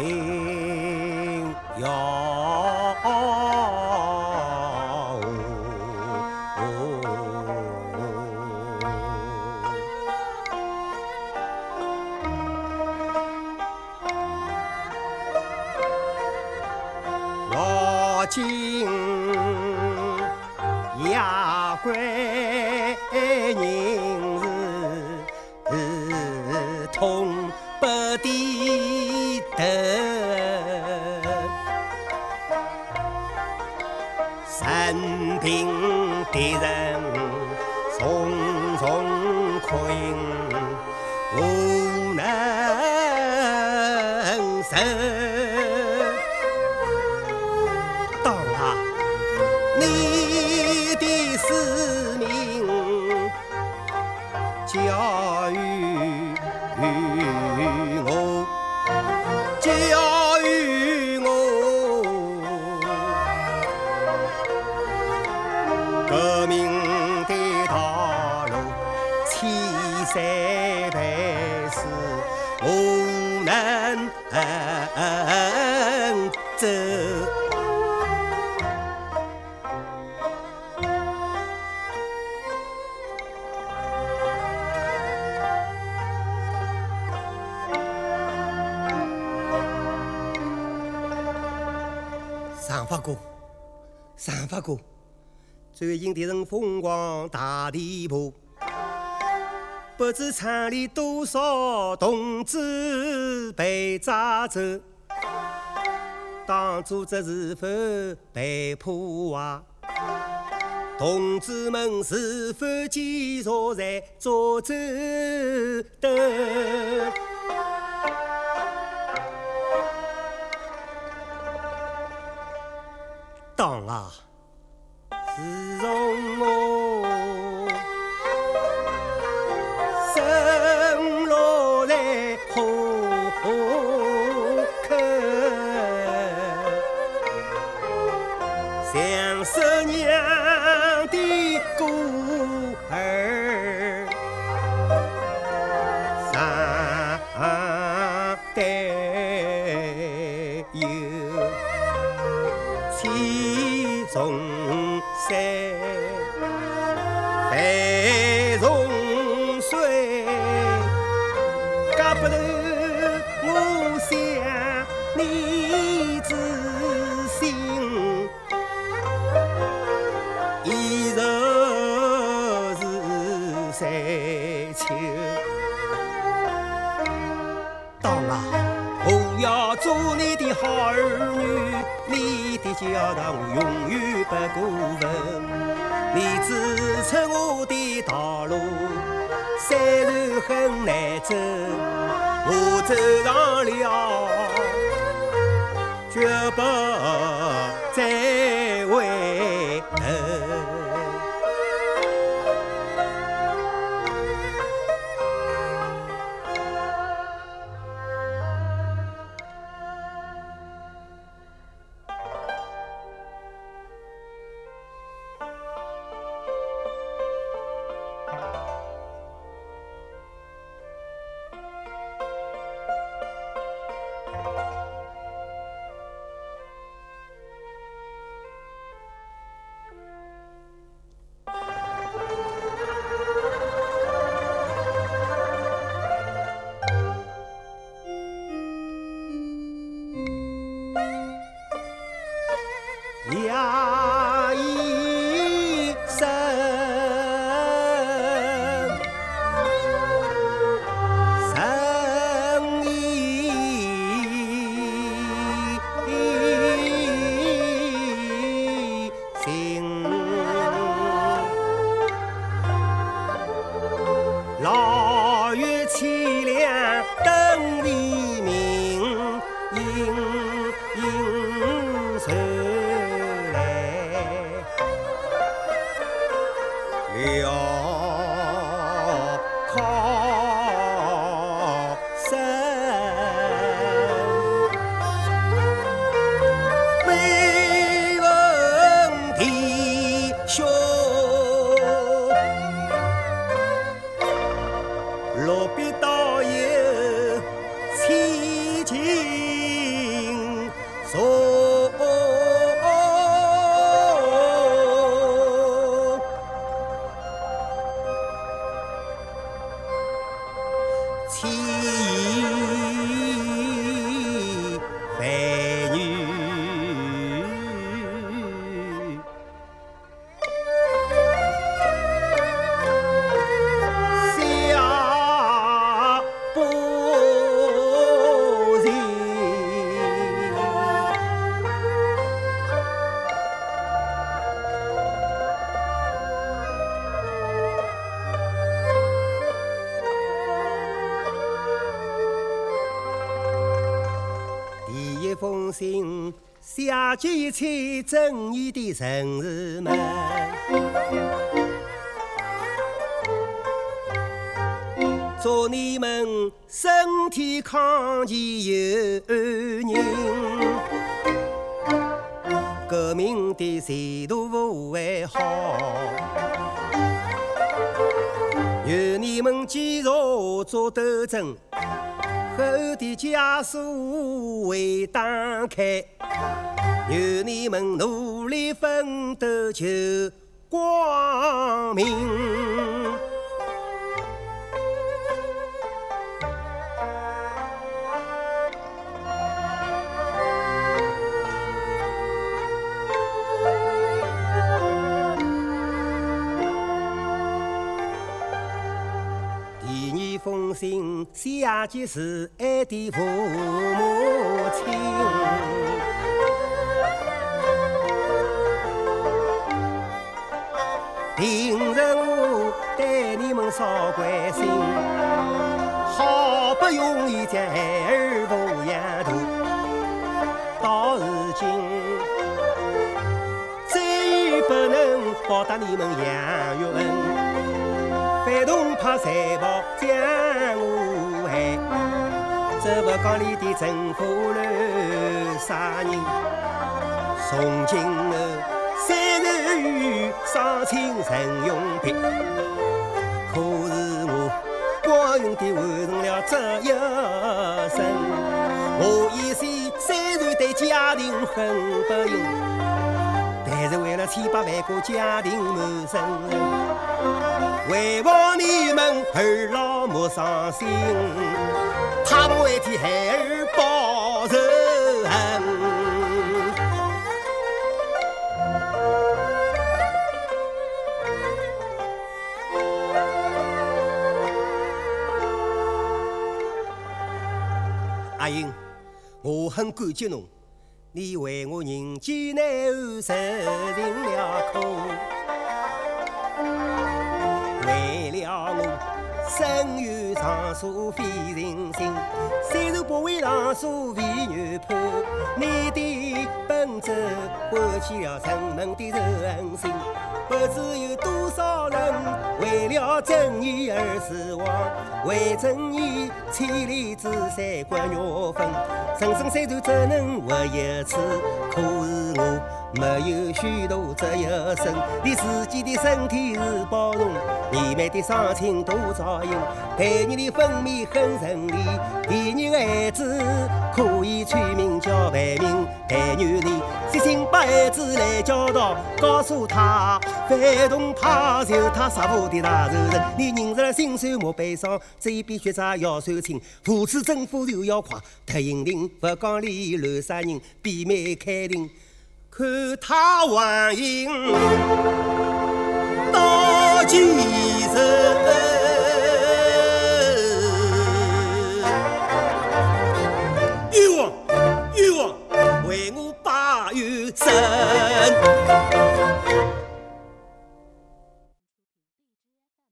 我今夜归人是痛不抵。得，生病的人重重困，无能受。当啊，你的使革命的道路千山万水，我能走。上发哥，上发哥，最近的人风光大地步，不知厂里多少同志被抓走，党组织是否被破坏？同志们是否继续在做走斗？党啊，自从我生落在河口，像十娘的孤儿，山丘。当啊，我要做你的好儿女，你的教导我永远不过问。你指出我的道路，虽然很难走，我走上了，绝不封信，写给一切正义的人士们。祝你们身体康健有宁，革命的前途不会好。愿你们继续做斗争，我的枷锁会打开。愿你们努力奋斗求光明。封信写给是爱的父母亲，平日我对你们少关心，好不容易将孩儿抚养大，到如今再也不能报答你们养育恩。反动派残暴将我害，这不讲里的政府乱杀人，从今后三日雨上清陈永平。可是我光荣地完成了这一生，我以前虽然对家庭很不幸，千百万个家庭满身。为望你们儿老莫伤心，他们会替孩儿报仇恨。阿英，我很感激侬，你为我人间难后受尽了苦。为了我生有长沙非人心，虽然不为长沙为女判，你的奔走唤起了人们的人心。不知有多少人为了正义而死亡，为正义千里之山刮肉粉。人生虽短，只能活一次，可是我。没有虚度这一生，你自己的身体是包容，你们的双亲多照应，陪你的分娩很顺利，第二个孩子可以取名叫白明，陪女你悉心把子来教导，告诉他反动派就他杀父的大仇人，你认识了心酸莫悲伤，这一笔血债要算清，扶持政府就要快，特引领不讲理乱杀人，闭门开庭。看他还应到几时？